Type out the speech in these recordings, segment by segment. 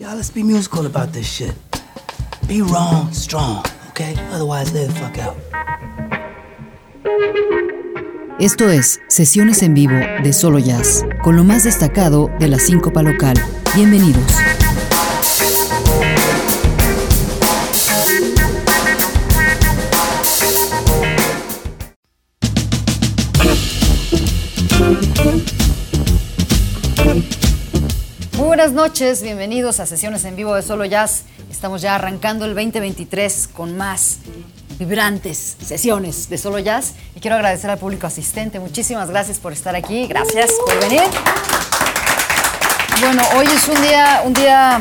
Y'all, let's be musical about this shit. Be wrong, strong, okay? Otherwise, the fuck out. Esto es Sesiones en Vivo de Solo Jazz, con lo más destacado de la síncopa local. Bienvenidos. Buenas noches, bienvenidos a sesiones en vivo de Solo Jazz. Estamos ya arrancando el 2023 con más vibrantes sesiones de Solo Jazz y quiero agradecer al público asistente. Muchísimas gracias por estar aquí, gracias por venir. Bueno, hoy es un día, un día,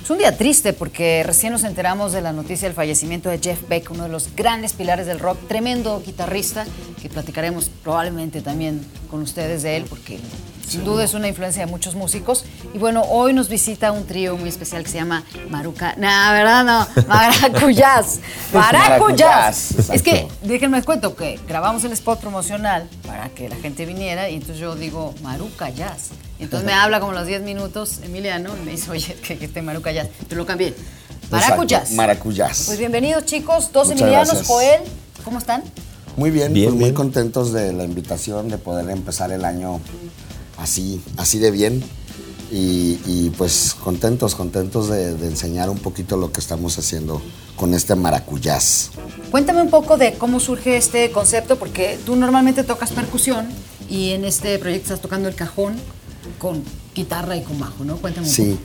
es un día triste porque recién nos enteramos de la noticia del fallecimiento de Jeff Beck, uno de los grandes pilares del rock, tremendo guitarrista que platicaremos probablemente también con ustedes de él porque sin duda es una influencia de muchos músicos. Y bueno, hoy nos visita un trío muy especial que se llama Maruca. No, ¿verdad? No, Maracuyás. Maracuyás. Es que, déjenme cuento que grabamos el spot promocional para que la gente viniera y entonces yo digo Maruca Jazz. Entonces me habla como los 10 minutos Emiliano y me dice, oye, que, que esté Maruca Jazz. Pero lo cambié. Maracuyás. Maracuyás. Pues bienvenidos, chicos. Dos Muchas Emilianos. gracias. Joel, ¿cómo están? Muy bien, Bien, pues muy bien. contentos de la invitación, de poder empezar el año así, así de bien. Y, y, pues contentos, contentos de, de enseñar un poquito lo que estamos haciendo con este maracuyás. Cuéntame un poco de cómo surge este concepto, porque tú normalmente tocas percusión y en este proyecto estás tocando el cajón con guitarra y con bajo, ¿no? Cuéntame un Sí,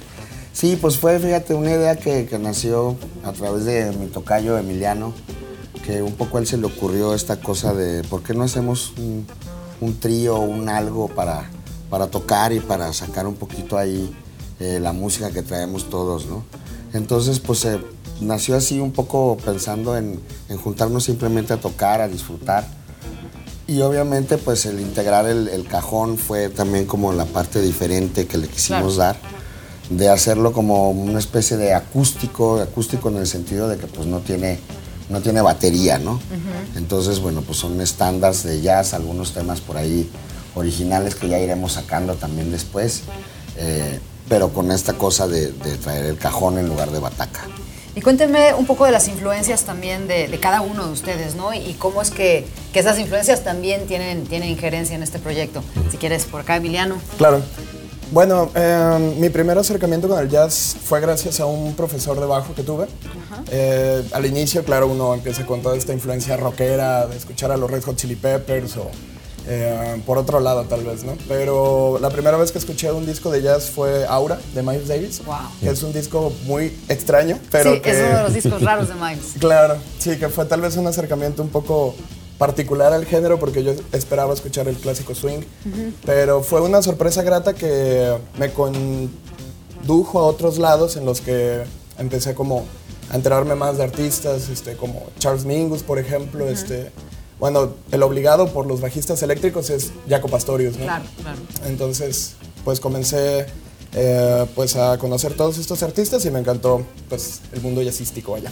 sí, pues fue, fíjate, una idea que, que nació a través de mi tocayo Emiliano, que un poco a él se le ocurrió esta cosa de por qué no hacemos un, un trío, un algo para, para tocar y para sacar un poquito ahí eh, la música que traemos todos, ¿no? Entonces, pues eh, nació así un poco pensando en, en juntarnos simplemente a tocar, a disfrutar. Y obviamente, pues el integrar el, el cajón fue también como la parte diferente que le quisimos dar, de hacerlo como una especie de acústico, acústico en el sentido de que pues no tiene, no tiene batería, ¿no? Entonces, bueno, pues son estándares de jazz, algunos temas por ahí originales que ya iremos sacando también después, eh, pero con esta cosa de, de traer el cajón en lugar de bataca. Y cuéntenme un poco de las influencias también de, de cada uno de ustedes, ¿no? Y cómo es que, que esas influencias también tienen, tienen injerencia en este proyecto. Si quieres, por acá, Emiliano. Claro. Bueno, eh, mi primer acercamiento con el jazz fue gracias a un profesor de bajo que tuve. Eh, al inicio, claro, uno empieza con toda esta influencia rockera, de escuchar a los Red Hot Chili Peppers o eh, por otro lado tal vez, ¿no? Pero la primera vez que escuché un disco de jazz fue Aura, de Miles Davis, Wow. que es un disco muy extraño, pero sí, que... es uno de los discos raros de Miles. Claro, sí, que fue tal vez un acercamiento un poco particular al género porque yo esperaba escuchar el clásico swing, pero fue una sorpresa grata que me condujo a otros lados en los que empecé como a enterarme más de artistas, este, como Charles Mingus, por ejemplo, este, bueno, el obligado por los bajistas eléctricos es Jaco Pastorius, ¿no? Claro, claro. Entonces, pues comencé eh, pues a conocer todos estos artistas y me encantó pues el mundo jazzístico allá.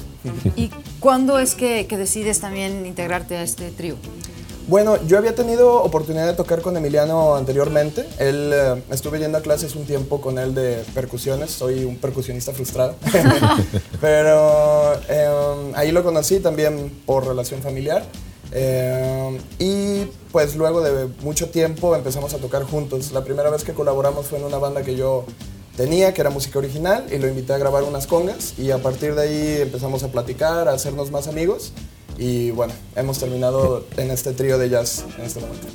¿Y cuándo es que, que decides también integrarte a este trío? Bueno, yo había tenido oportunidad de tocar con Emiliano anteriormente. Él eh, estuve yendo a clases un tiempo con él de percusiones. Soy un percusionista frustrado. Pero eh, ahí lo conocí también por relación familiar. Eh, y pues luego de mucho tiempo empezamos a tocar juntos. La primera vez que colaboramos fue en una banda que yo tenía, que era música original, y lo invité a grabar unas congas. Y a partir de ahí empezamos a platicar, a hacernos más amigos. Y bueno, hemos terminado en este trío de jazz en este momento.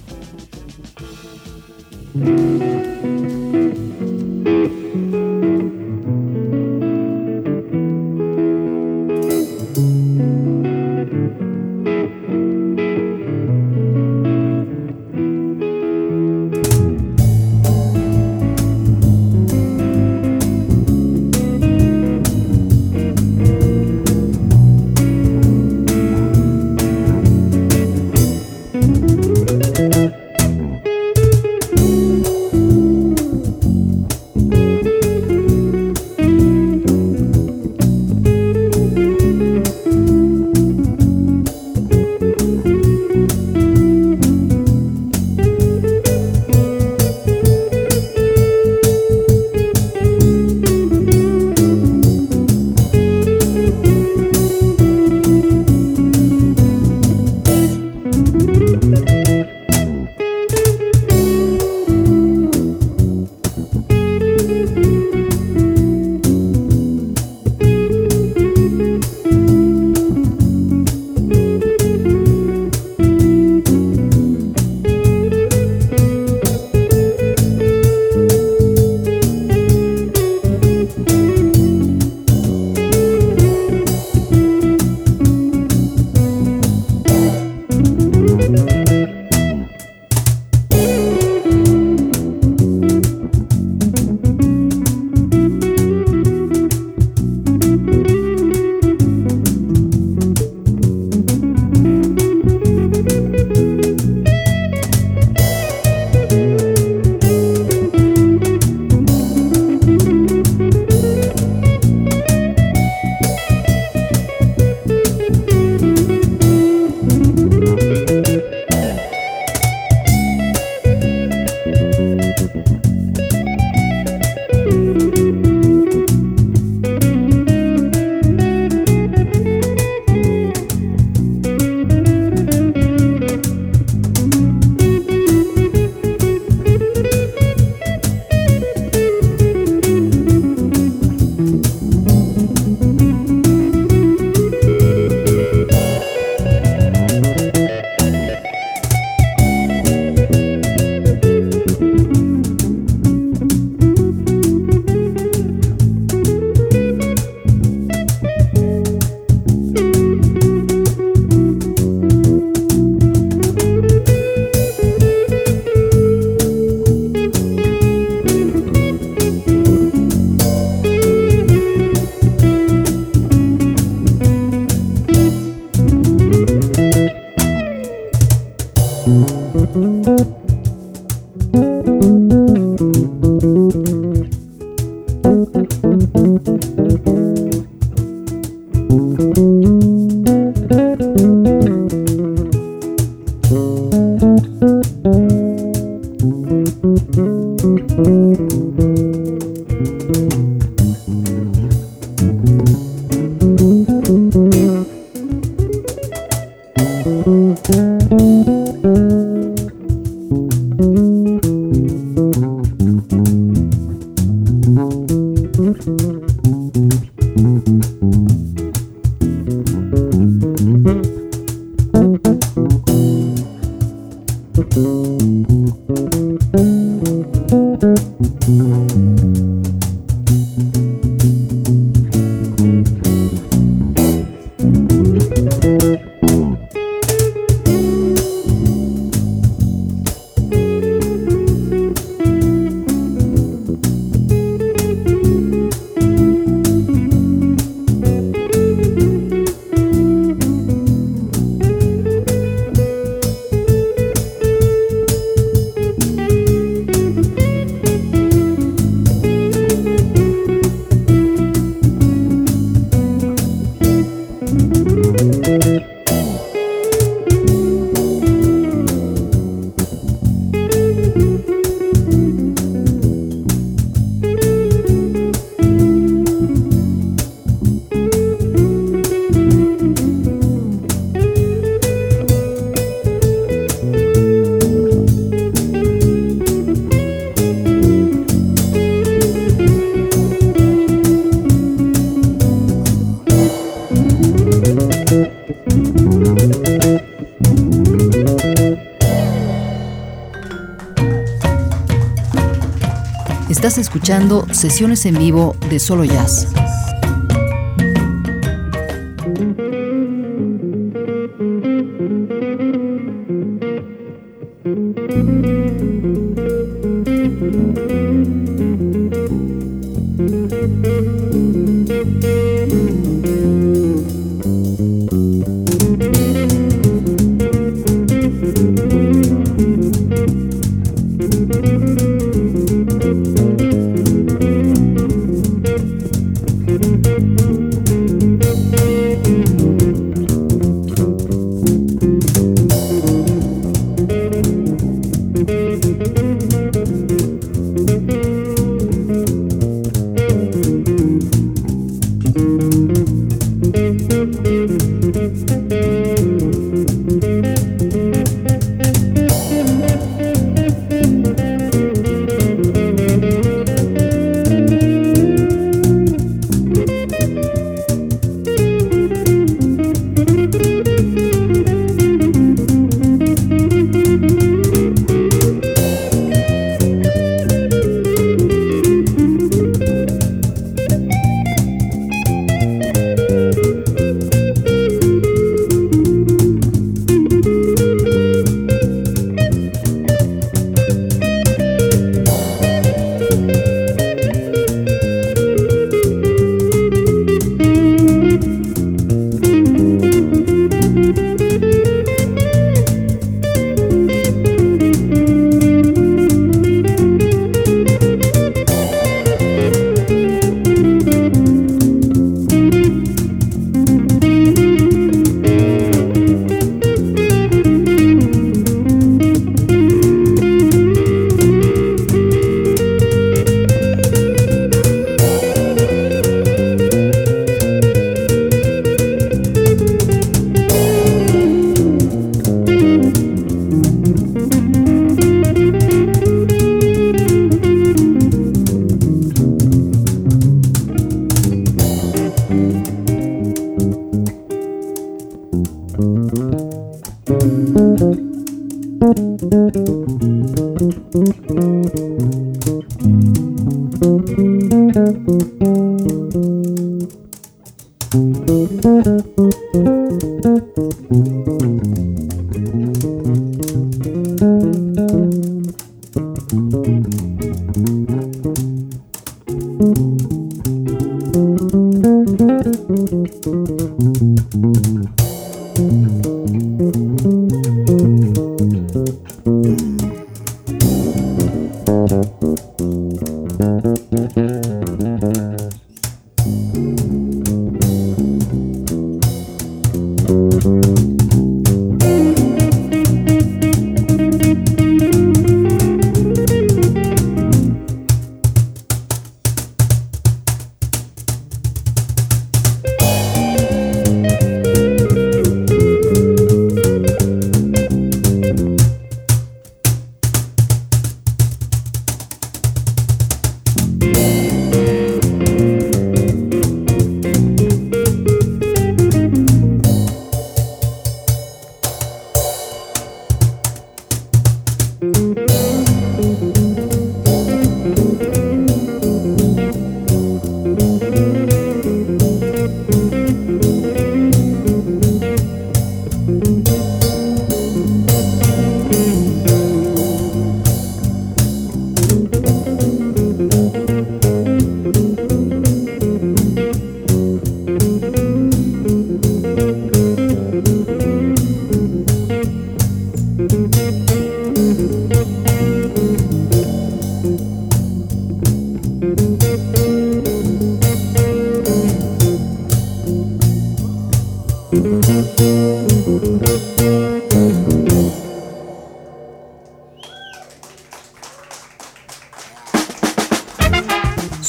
Escuchando sesiones en vivo de Solo Jazz.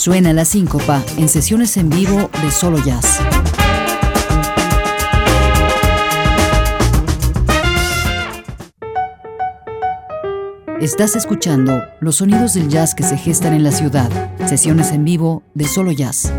Suena la síncopa en sesiones en vivo de Solo Jazz. Estás escuchando los sonidos del jazz que se gestan en la ciudad. Sesiones en vivo de Solo Jazz.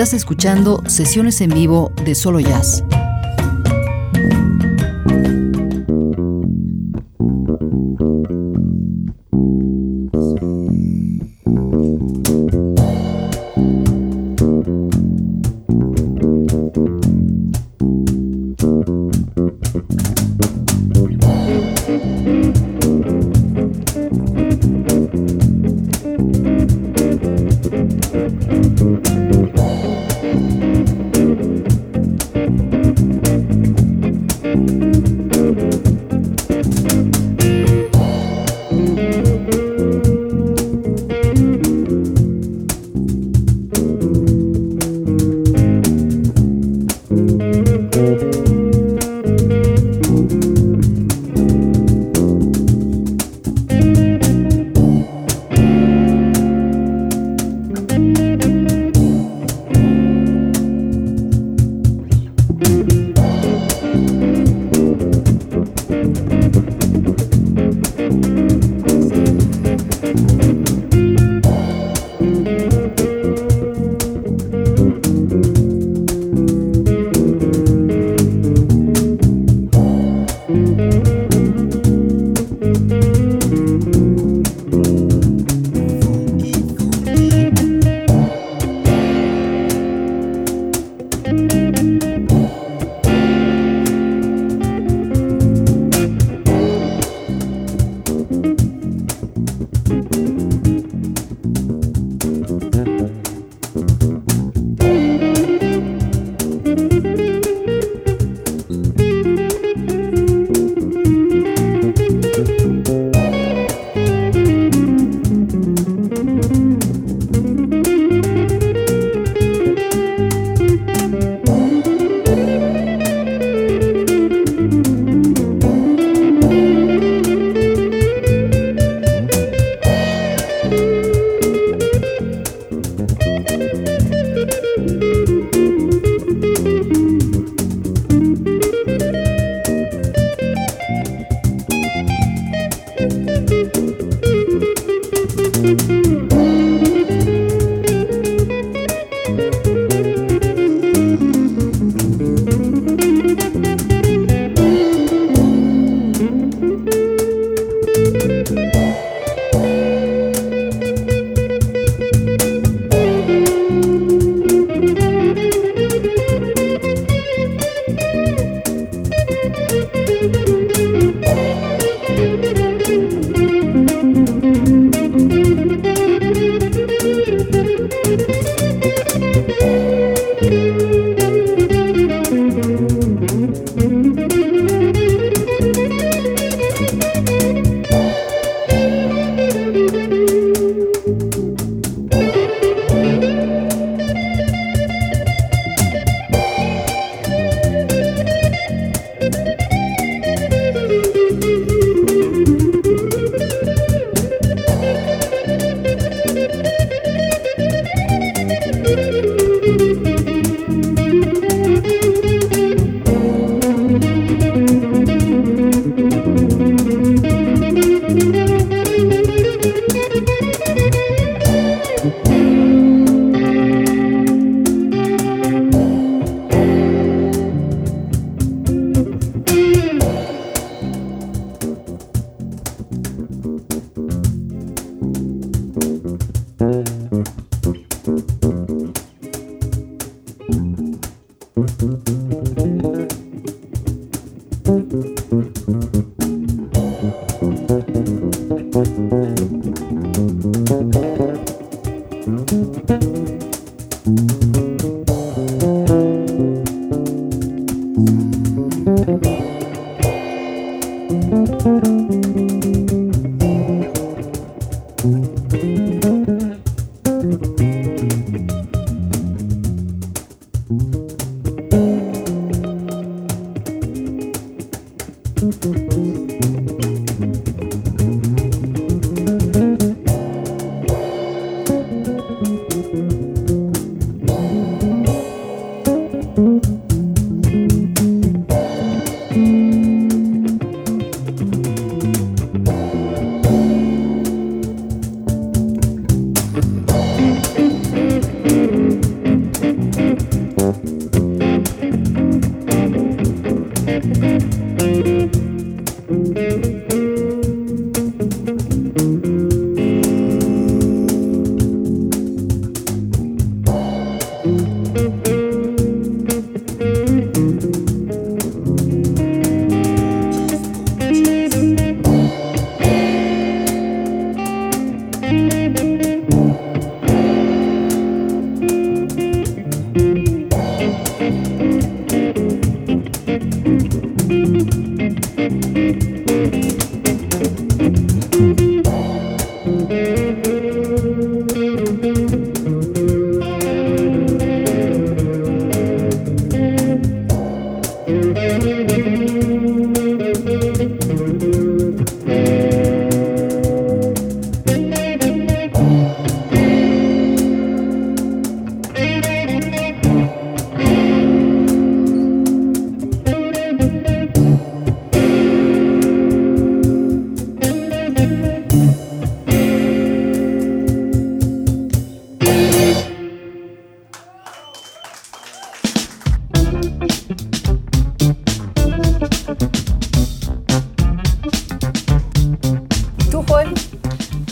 Estás escuchando sesiones en vivo de Solo Jazz.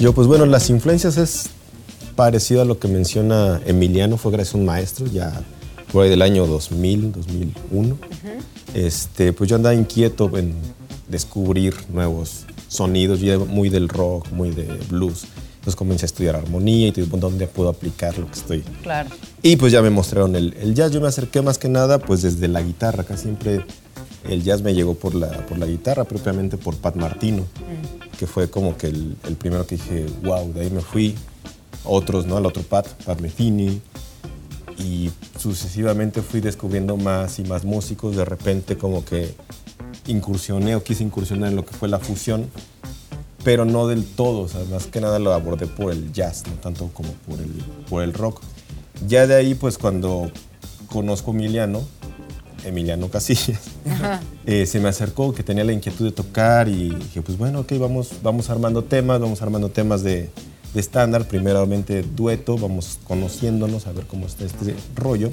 Yo, pues bueno, las influencias es parecido a lo que menciona Emiliano, fue gracias a un maestro, ya por ahí del año 2000, 2001. este, pues yo andaba inquieto en descubrir nuevos sonidos, yo muy del rock, muy de blues. Entonces comencé a estudiar armonía y tuve dónde puedo aplicar lo que estoy. Claro. Y pues ya me mostraron el, el jazz, yo me acerqué más que nada pues desde la guitarra, acá siempre el jazz me llegó por la, por la guitarra, propiamente por Pat Martino, que fue como que el, el primero que dije, wow, de ahí me fui. Otros, ¿no? Al otro Pat, Pat Metheny. Y sucesivamente fui descubriendo más y más músicos. De repente como que incursioné o quise incursionar en lo que fue la fusión, pero no del todo, o sea, más que nada lo abordé por el jazz, no tanto como por el, por el rock. Ya de ahí, pues cuando conozco a Emiliano, Emiliano Casillas, eh, se me acercó que tenía la inquietud de tocar y dije, pues bueno, ok, vamos, vamos armando temas, vamos armando temas de, de estándar, primeramente dueto, vamos conociéndonos a ver cómo está este rollo.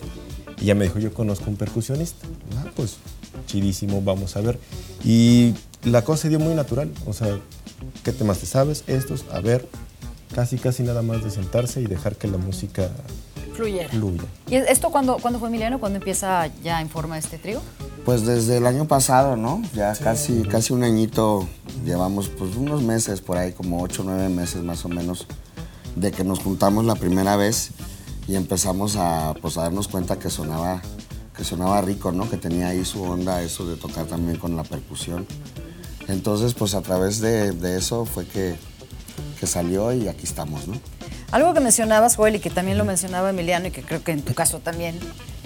Y ya me dijo, yo conozco un percusionista. Ah, pues chidísimo, vamos a ver. Y la cosa se dio muy natural, o sea, ¿qué temas te sabes? Estos, a ver, casi, casi nada más de sentarse y dejar que la música Fluyera. fluya. ¿Y esto cuándo, cuándo fue Emiliano? ¿Cuándo empieza ya en forma este trío? Pues desde el año pasado, ¿no? Ya casi, casi un añito llevamos, pues unos meses por ahí, como ocho o nueve meses más o menos, de que nos juntamos la primera vez y empezamos a, pues, a darnos cuenta que sonaba, que sonaba rico, ¿no? Que tenía ahí su onda, eso de tocar también con la percusión. Entonces, pues a través de, de eso fue que, que salió y aquí estamos, ¿no? Algo que mencionabas, Joel, y que también lo mencionaba Emiliano, y que creo que en tu caso también,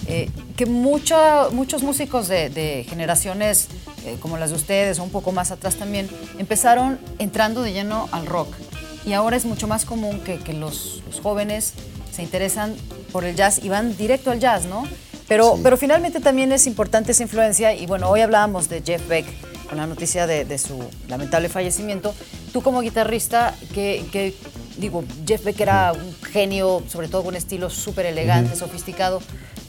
eh, que mucha- muchos músicos de, de generaciones eh, como las de ustedes, o un poco más atrás también, empezaron entrando de lleno al rock. Y ahora es mucho más común que, que los, los jóvenes se interesan por el jazz y van directo al jazz, ¿no? Pero, Sí. pero finalmente también es importante esa influencia, y bueno, hoy hablábamos de Jeff Beck con la noticia de, de su lamentable fallecimiento. Tú como guitarrista, que, que digo, Jeff Beck era un genio, sobre todo con un estilo súper elegante, sofisticado.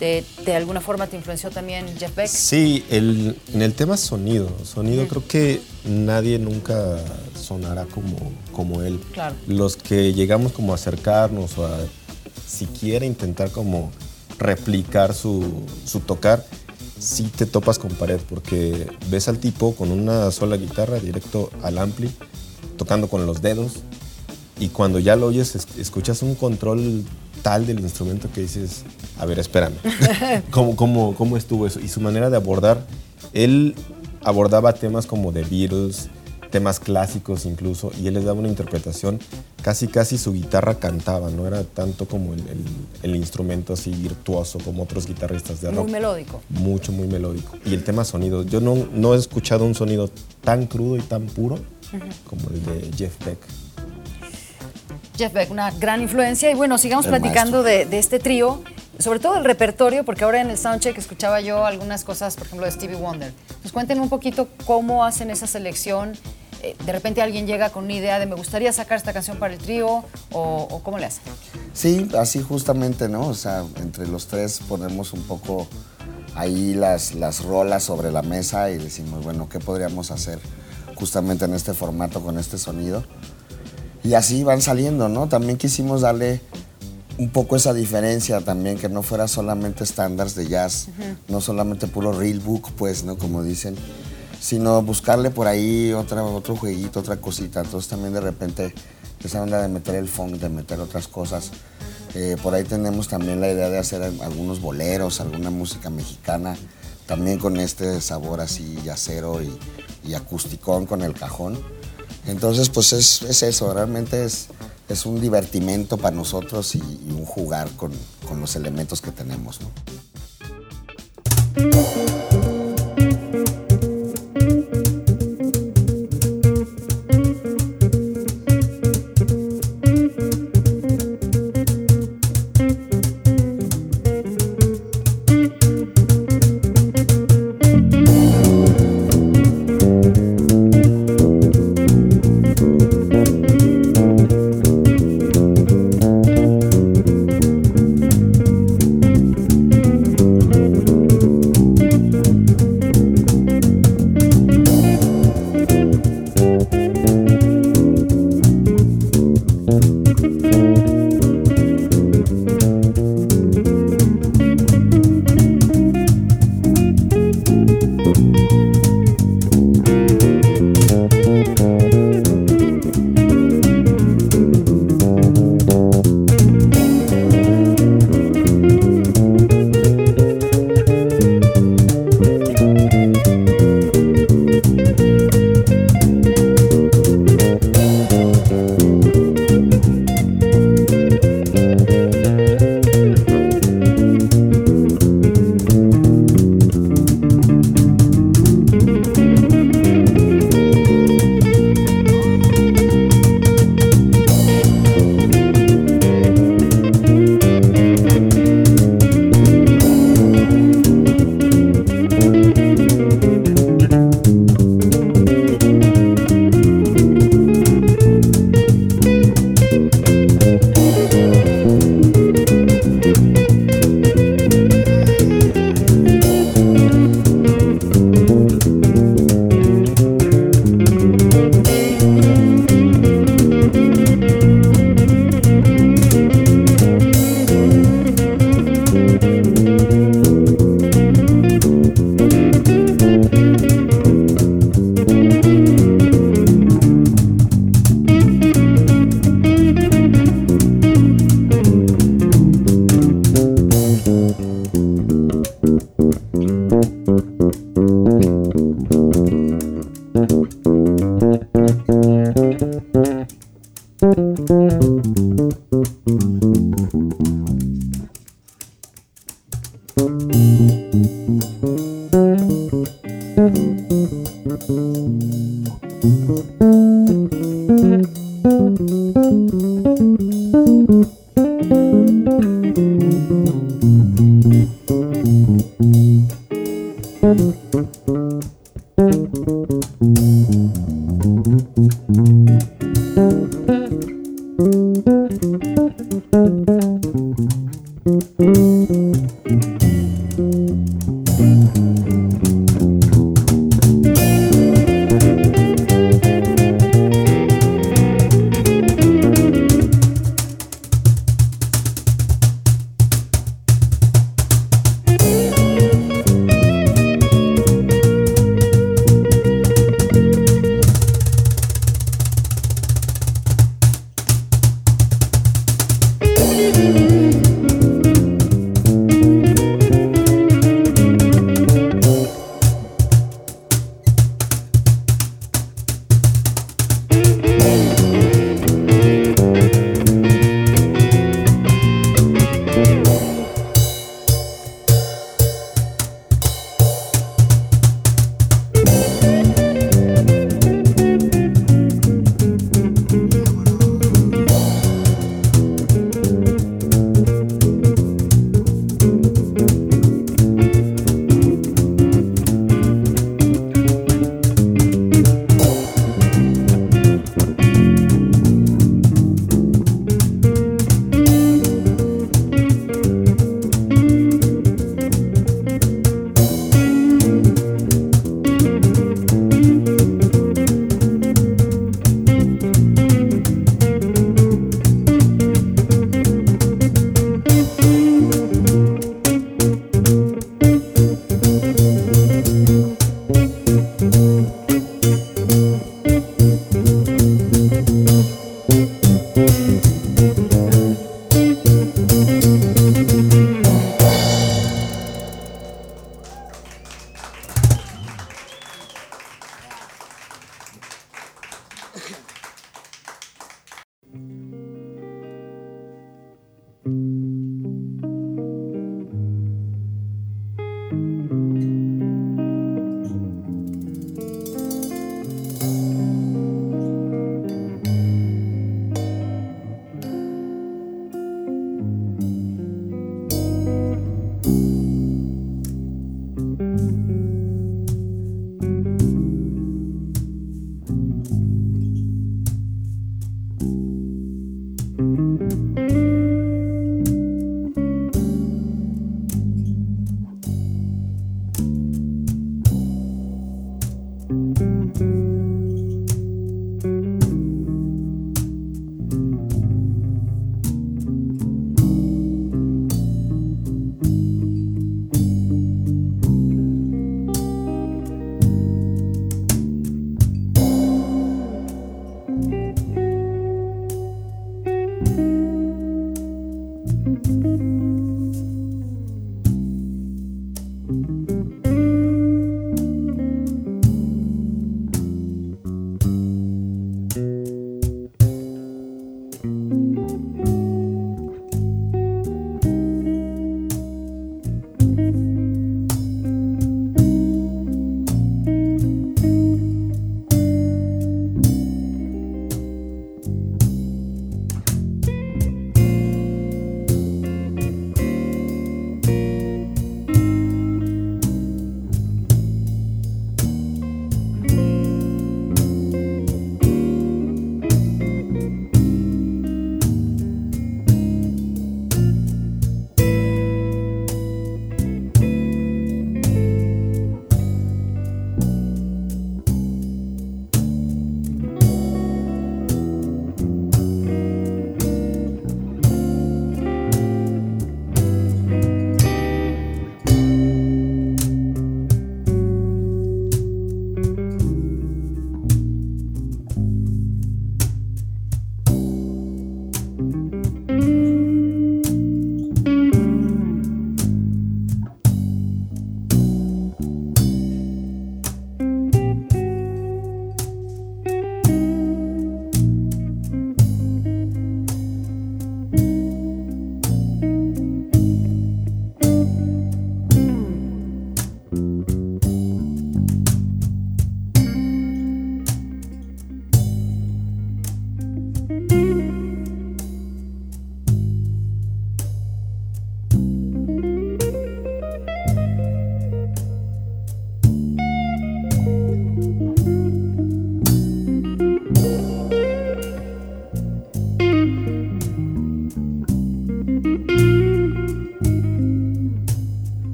De, de alguna forma te influenció también Jeff Beck? Sí, el- en el tema sonido, sonido creo que nadie nunca sonará como, como él. Claro. Los que llegamos como a acercarnos o a siquiera intentar como replicar su, su tocar, sí te topas con pared porque ves al tipo con una sola guitarra directo al ampli, tocando con los dedos y cuando ya lo oyes es- escuchas un control tal del instrumento que dices, a ver, espérame, ¿Cómo, cómo, cómo estuvo eso? Y su manera de abordar, él abordaba temas como The Beatles, temas clásicos incluso, y él les daba una interpretación, casi casi su guitarra cantaba, no era tanto como el, el- el instrumento así virtuoso como otros guitarristas de rock. Muy melódico. Mucho, muy melódico. Y el tema sonido, yo no, no he escuchado un sonido tan crudo y tan puro como el de Jeff Beck. Jeff Beck, una gran influencia. Y bueno, sigamos El platicando de, de este trío, sobre todo el repertorio, porque ahora en el soundcheck escuchaba yo algunas cosas, por ejemplo, de Stevie Wonder. Pues cuéntenme un poquito cómo hacen esa selección. Eh, de repente alguien llega con una idea de me gustaría sacar esta canción para el trío, o, o cómo le hacen. Sí, así justamente, ¿no? O sea, entre los tres ponemos un poco ahí las, las rolas sobre la mesa y decimos, bueno, ¿qué podríamos hacer justamente en este formato con este sonido? Y así van saliendo, ¿no? También quisimos darle un poco esa diferencia también, que no fuera solamente estándares de jazz, no solamente puro real book, pues, ¿no? Como dicen, sino buscarle por ahí otra, otro jueguito, otra cosita. Entonces también de repente esa onda de meter el funk, de meter otras cosas. Eh, por ahí tenemos también la idea de hacer algunos boleros, alguna música mexicana, también con este sabor así yacero y, y acusticón con el cajón. Entonces, pues es, es eso, realmente es, es un divertimento para nosotros y, un jugar con, con los elementos que tenemos.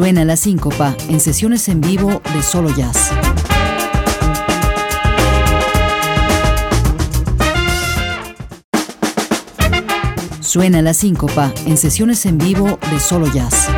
Suena la síncopa en sesiones en vivo de Solo Jazz. Suena la síncopa en sesiones en vivo de Solo Jazz.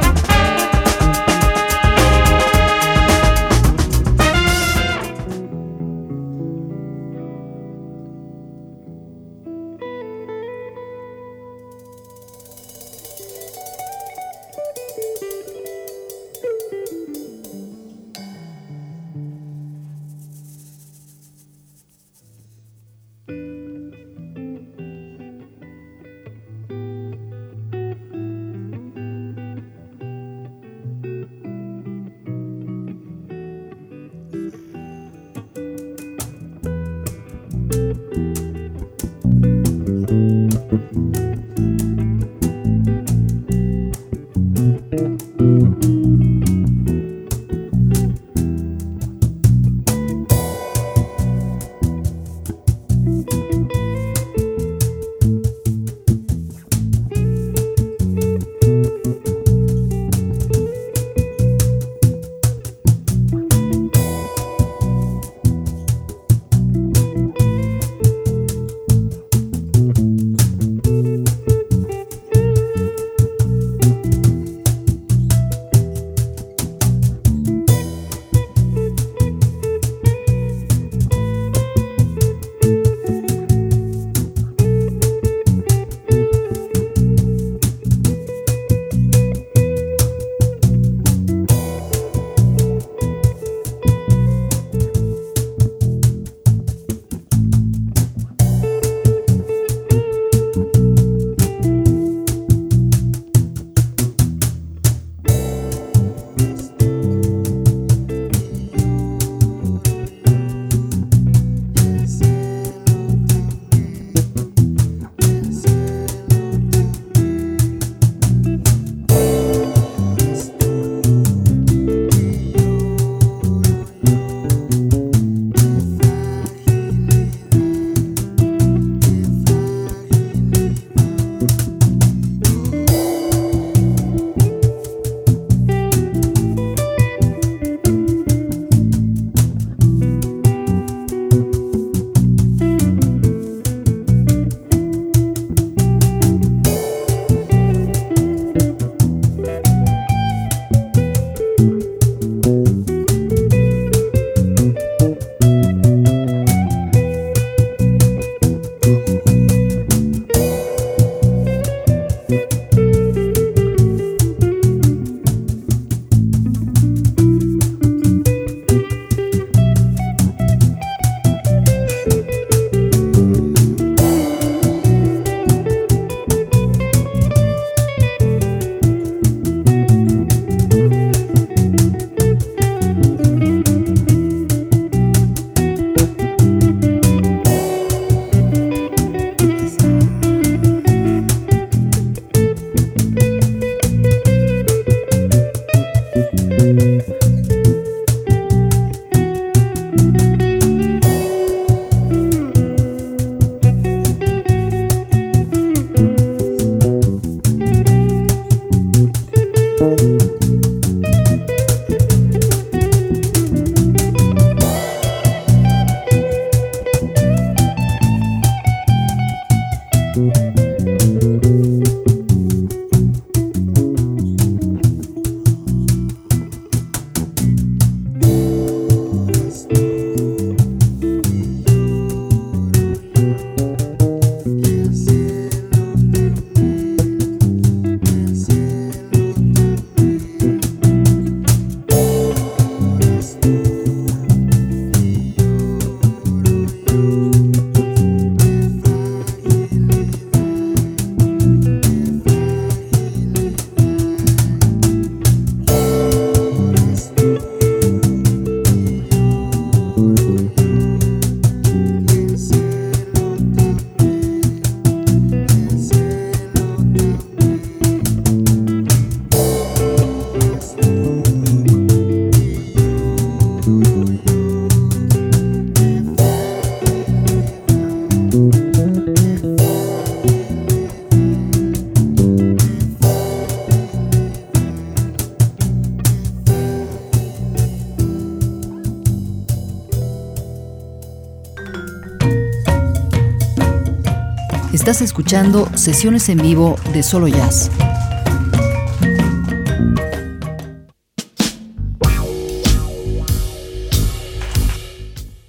Estás escuchando sesiones en vivo de Solo Jazz.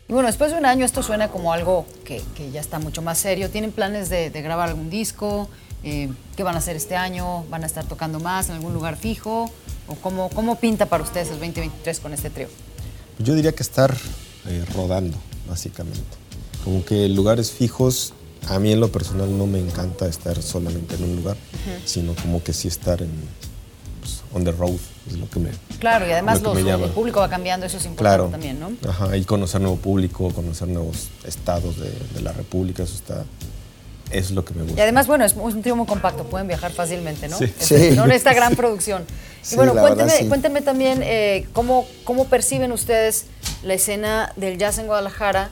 Y bueno, después de un año esto suena como algo que, que ya está mucho más serio. ¿Tienen planes de, de grabar algún disco? Eh, ¿Qué van a hacer este año? ¿Van a estar tocando más en algún lugar fijo? ¿O cómo, cómo pinta para ustedes el 2023 con este trío? Yo diría que estar eh, rodando, básicamente. Como que lugares fijos, a mí en lo personal no me encanta estar solamente en un lugar, sino como que sí estar en pues, on the road, es lo que me Claro, y además lo los- el público va cambiando, eso es importante Claro. también, ¿no? Ajá, y conocer nuevo público, conocer nuevos estados de, de la República, eso está, es lo que me gusta. Y además, bueno, es un trío muy compacto, pueden viajar fácilmente, ¿no? Sí. Sí. No necesita gran producción. Sí, y bueno, cuéntenme, verdad, sí. cuéntenme también eh, cómo, cómo perciben ustedes la escena del jazz en Guadalajara.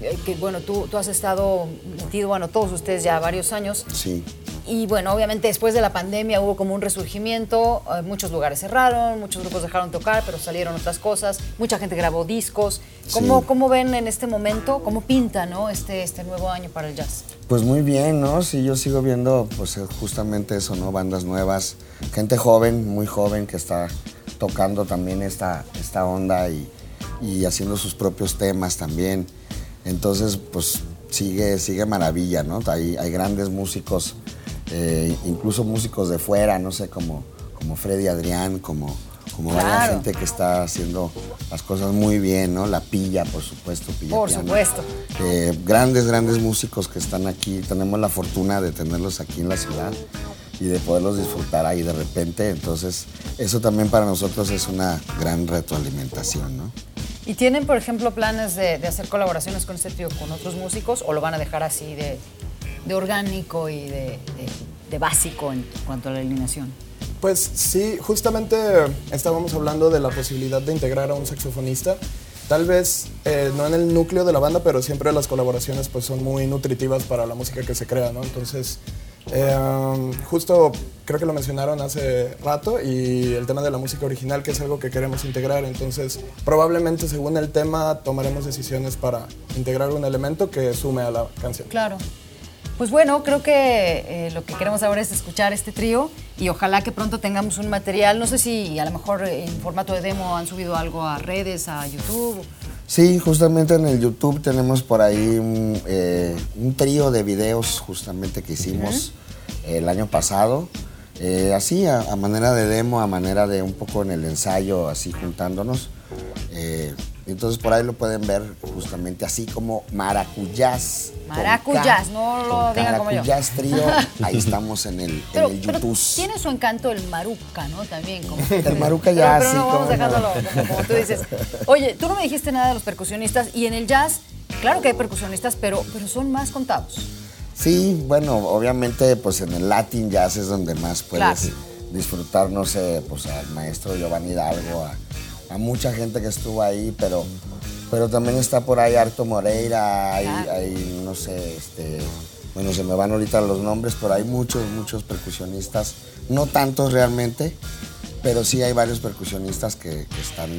Eh, que bueno, tú, tú has estado metido, bueno, todos ustedes ya varios años. Sí. Y bueno, obviamente después de la pandemia hubo como un resurgimiento, eh, muchos lugares cerraron, muchos grupos dejaron tocar, pero salieron otras cosas, mucha gente grabó discos. ¿Cómo, Sí. cómo ven en este momento, cómo pinta ¿no? este, este nuevo año para el jazz? Pues muy bien, ¿no? Sí, yo sigo viendo pues eh, justamente eso, ¿no? Bandas nuevas, gente joven, muy joven que está tocando también esta, esta onda y, y haciendo sus propios temas también. Entonces, pues sigue, sigue maravilla, ¿no? Hay, hay grandes músicos, eh, incluso músicos de fuera, no sé, como, como Freddy Adrián, como, como varias Claro. gente que está haciendo las cosas muy bien, ¿no? La Pilla, por supuesto. Pilla Por Piano. supuesto. Eh, grandes, grandes músicos que están aquí. Tenemos la fortuna de tenerlos aquí en la ciudad y de poderlos disfrutar ahí de repente. Entonces, eso también para nosotros es una gran retroalimentación, ¿no? ¿Y tienen, por ejemplo, planes de, hacer colaboraciones con este trío con otros músicos o lo van a dejar así de, de orgánico y de, de- de básico en cuanto a la alineación? Pues sí, justamente estábamos hablando de la posibilidad de integrar a un saxofonista. Tal vez eh, no en el núcleo de la banda, pero siempre las colaboraciones pues, son muy nutritivas para la música que se crea, ¿no? Entonces, um, justo creo que lo mencionaron hace rato y el tema de la música original, que es algo que queremos integrar. Entonces, probablemente según el tema tomaremos decisiones para integrar un elemento que sume a la canción. Claro. Pues bueno, creo que eh, lo que queremos ahora es escuchar este trío y ojalá que pronto tengamos un material. No sé si a lo mejor en formato de demo han subido algo a redes, a YouTube. Sí, justamente en el YouTube tenemos por ahí un, eh, un trío de videos justamente que hicimos el año pasado. Eh, así, a, a manera de demo, a manera de un poco en el ensayo, así juntándonos. Eh, entonces por ahí lo pueden ver justamente así como Maracuyás. Maracuyás, no lo digan como yo. Maracuyás trío, ahí estamos en el, Pero, en el pero YouTube. tiene su encanto el maruca, ¿no? También. Como, El maruca ya, pero, pero sí, no, vamos no. dejándolo como, como tú dices. Oye, tú no me dijiste nada de los percusionistas y en el jazz, claro que hay percusionistas, pero, pero son más contados. Sí, bueno, obviamente pues en el Latin Jazz es donde más puedes Claro. disfrutar, no sé, pues al maestro Giovanni Hidalgo, a, a mucha gente que estuvo ahí, pero, pero también está por ahí Arto Moreira, hay, no sé, este, bueno, se me van ahorita los nombres, pero hay muchos, muchos percusionistas, no tantos realmente, pero sí hay varios percusionistas que, que están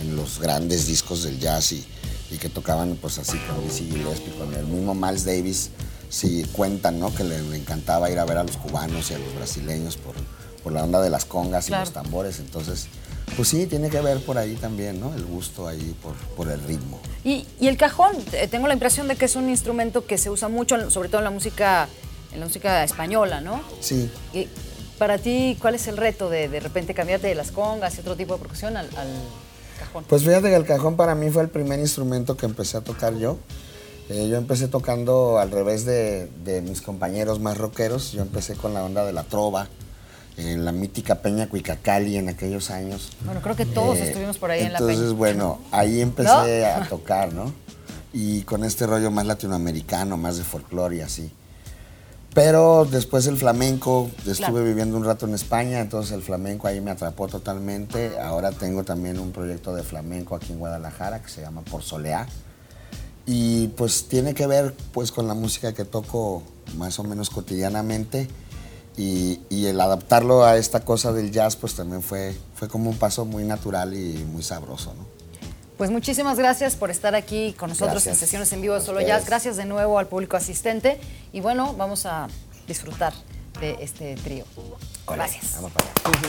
en los grandes discos del jazz y, y que tocaban pues así con Dizzy Gillespie, con el mismo Miles Davis, sí cuentan, ¿no? Que le, le encantaba ir a ver a los cubanos y a los brasileños por, por la onda de las congas Claro. y los tambores, entonces, pues sí, tiene que ver por ahí también, ¿no? El gusto ahí por, por el ritmo. Y, y el cajón, eh, tengo la impresión de que es un instrumento que se usa mucho, sobre todo en la música, en la música española, ¿no? Sí, Y para ti, ¿cuál es el reto de de repente cambiarte de las congas y otro tipo de percusión al, al cajón? Pues fíjate que el cajón para mí fue el primer instrumento que empecé a tocar yo. Eh, yo empecé tocando al revés de, de mis compañeros más rockeros. Yo empecé con la onda de la trova, en la mítica Peña Cuicacali en aquellos años. Bueno, creo que todos Eh, estuvimos por ahí en la Entonces, peña. bueno, ahí empecé ¿No? a tocar, ¿no? Y con este rollo más latinoamericano, más de folclore y así. Pero después el flamenco, estuve Claro. viviendo un rato en España, entonces el flamenco ahí me atrapó totalmente. Ahora tengo también un proyecto de flamenco aquí en Guadalajara que se llama Por Soleá. Y pues tiene que ver pues con la música que toco más o menos cotidianamente. Y, y el adaptarlo a esta cosa del jazz pues también fue, fue como un paso muy natural y muy sabroso, ¿no? Pues muchísimas gracias por estar aquí con nosotros Gracias. en sesiones en vivo de Solo ustedes. Jazz. Gracias de nuevo al público asistente. Y bueno, vamos a disfrutar de este trío. Gracias. Vamos para allá.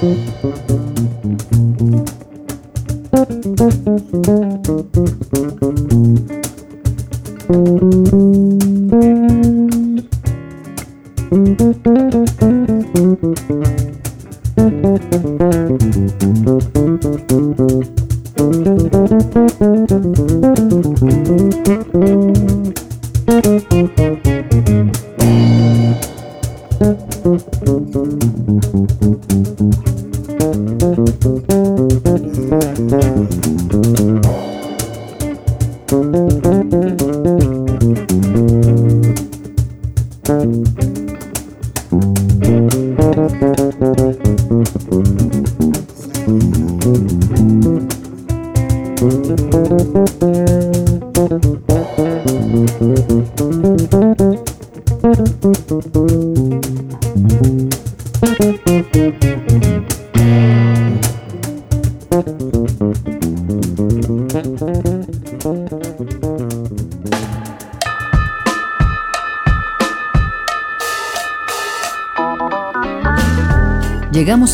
Llegamos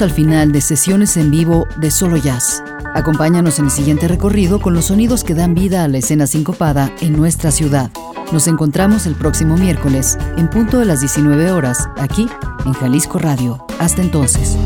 al final de sesiones en vivo de Solo Jazz. Acompáñanos en el siguiente recorrido con los sonidos que dan vida a la escena sincopada en nuestra ciudad. Nos encontramos el próximo miércoles, en punto de las 19 horas, aquí en Jalisco Radio. Hasta entonces.